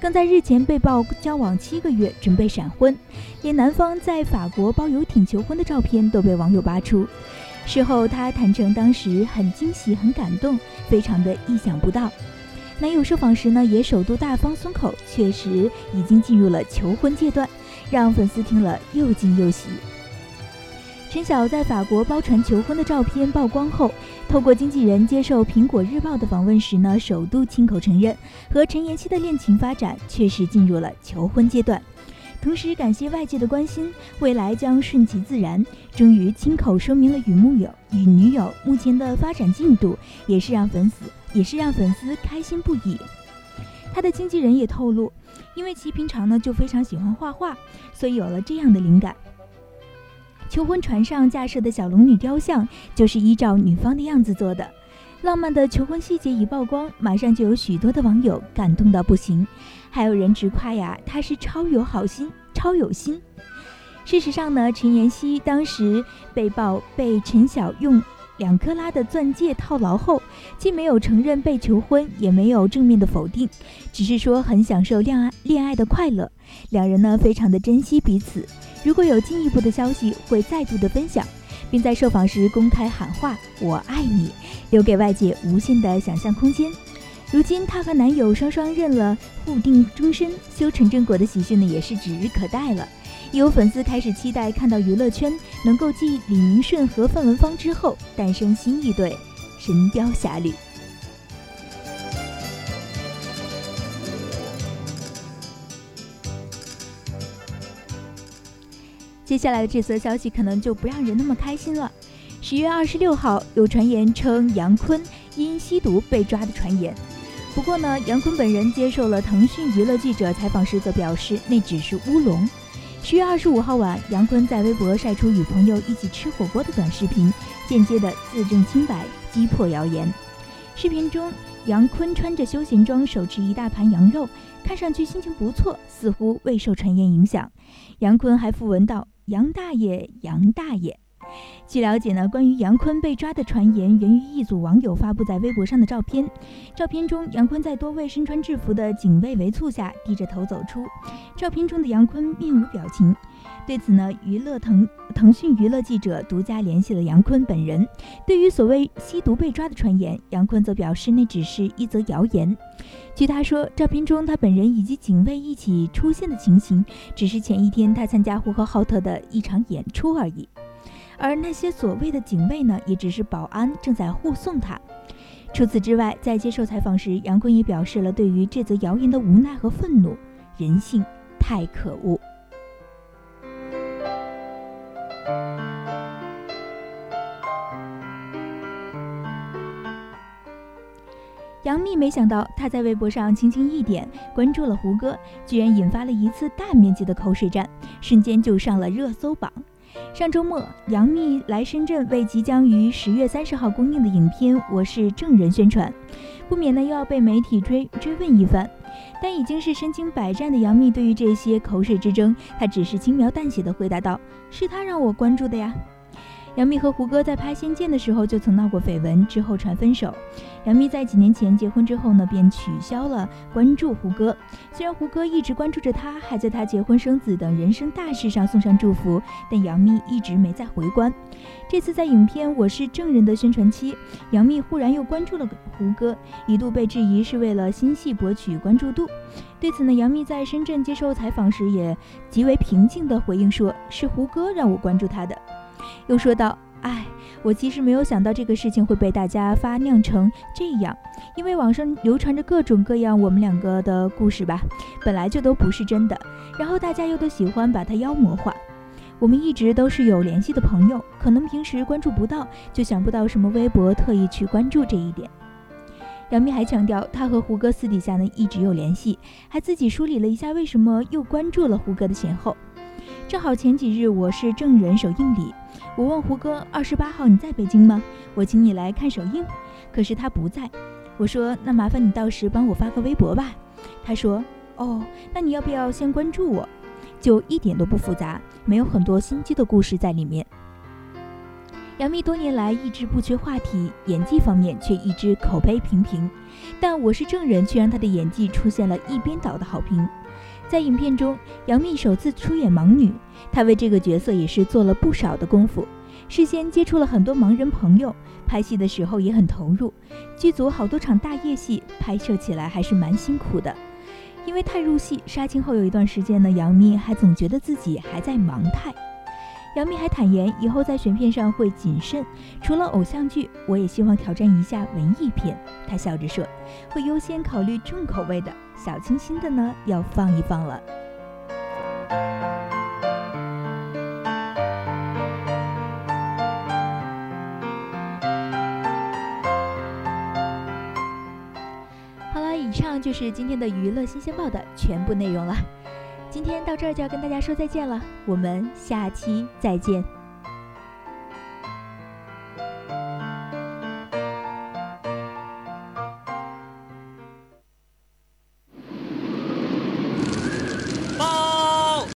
更在日前被曝交往七个月，准备闪婚，连男方在法国包游艇求婚的照片都被网友扒出。事后他坦诚，当时很惊喜、很感动，非常的意想不到。男友受访时呢，也首度大方松口，确实已经进入了求婚阶段，让粉丝听了又惊又喜。陈晓在法国包船求婚的照片曝光后，透过经纪人接受苹果日报的访问时呢，首度亲口承认和陈妍希的恋情发展确实进入了求婚阶段，同时感谢外界的关心，未来将顺其自然。终于亲口说明了与木友与女友目前的发展进度，也是让粉丝也是让粉丝开心不已。他的经纪人也透露，因为其平常呢就非常喜欢画画，所以有了这样的灵感。求婚船上架设的小龙女雕像就是依照女方的样子做的，浪漫的求婚细节一曝光，马上就有许多的网友感动到不行，还有人直夸呀，她是超有好心，超有心。事实上呢，陈妍希当时被曝被陈晓用两克拉的钻戒套牢后，既没有承认被求婚，也没有正面的否定，只是说很享受恋爱恋爱的快乐，两人呢非常的珍惜彼此。如果有进一步的消息，会再度的分享，并在受访时公开喊话“我爱你”，留给外界无限的想象空间。如今，她和男友双双认了，互定终身，修成正果的喜讯呢，也是指日可待了。有粉丝开始期待看到娱乐圈能够继李明顺和范文芳之后诞生新一对《神雕侠侣》。接下来的这则消息可能就不让人那么开心了。十月二十六号，有传言称杨坤因吸毒被抓的传言。不过呢，杨坤本人接受了腾讯娱乐记者采访时则表示，那只是乌龙。十月二十五号晚，杨坤在微博晒出与朋友一起吃火锅的短视频，间接的自证清白，击破谣言。视频中，杨坤穿着休闲装，手持一大盘羊肉，看上去心情不错，似乎未受传言影响。杨坤还附文道。杨大爷，杨大爷。据了解呢，关于杨坤被抓的传言源于一组网友发布在微博上的照片。照片中，杨坤在多位身穿制服的警卫围簇下，低着头走出。照片中的杨坤面无表情。对此呢，娱乐腾腾讯娱乐记者独家联系了杨坤本人。对于所谓吸毒被抓的传言，杨坤则表示那只是一则谣言。据他说，照片中他本人以及警卫一起出现的情形，只是前一天他参加呼和浩特的一场演出而已。而那些所谓的警卫呢，也只是保安，正在护送他。除此之外，在接受采访时，杨坤也表示了对于这则谣言的无奈和愤怒。人性太可恶。杨幂没想到，她在微博上轻轻一点关注了胡歌，居然引发了一次大面积的口水战，瞬间就上了热搜榜。上周末，杨幂来深圳为即将于十月三十号公映的影片《我是证人》宣传，不免呢又要被媒体追追问一番。但已经是身经百战的杨幂，对于这些口水之争，她只是轻描淡写的回答道：“是他让我关注的呀。”杨幂和胡歌在拍《仙剑》的时候就曾闹过绯闻，之后传分手。杨幂在几年前结婚之后呢，便取消了关注胡歌。虽然胡歌一直关注着她，还在她结婚生子等人生大事上送上祝福，但杨幂一直没再回关。这次在影片《我是证人》的宣传期，杨幂忽然又关注了胡歌，一度被质疑是为了新戏博取关注度。对此呢，杨幂在深圳接受采访时也极为平静地回应说：“是胡歌让我关注他的。”又说道：“哎，我其实没有想到这个事情会被大家发酿成这样，因为网上流传着各种各样我们两个的故事吧，本来就都不是真的，然后大家又都喜欢把它妖魔化。我们一直都是有联系的朋友，可能平时关注不到，就想不到什么微博特意去关注这一点。”杨幂还强调，她和胡歌私底下呢一直有联系，还自己梳理了一下为什么又关注了胡歌的前后。正好前几日我是证人首映礼。我问胡歌：“二十八号你在北京吗？我请你来看首映。”可是他不在。我说：“那麻烦你到时帮我发个微博吧。”他说：“哦，那你要不要先关注我？就一点都不复杂，没有很多心机的故事在里面。”杨幂多年来一直不缺话题，演技方面却一直口碑平平。但我是证人却让她的演技出现了一边倒的好评。在影片中，杨幂首次出演盲女，她为这个角色也是做了不少的功夫，事先接触了很多盲人朋友，拍戏的时候也很投入。剧组好多场大夜戏，拍摄起来还是蛮辛苦的。因为太入戏，杀青后有一段时间呢，杨幂还总觉得自己还在盲态。杨幂还坦言，以后在选片上会谨慎。除了偶像剧，我也希望挑战一下文艺片。她笑着说，会优先考虑重口味的，小清新的呢，要放一放了。好了，以上就是今天的娱乐新鲜报的全部内容了。今天到这儿就要跟大家说再见了，我们下期再见。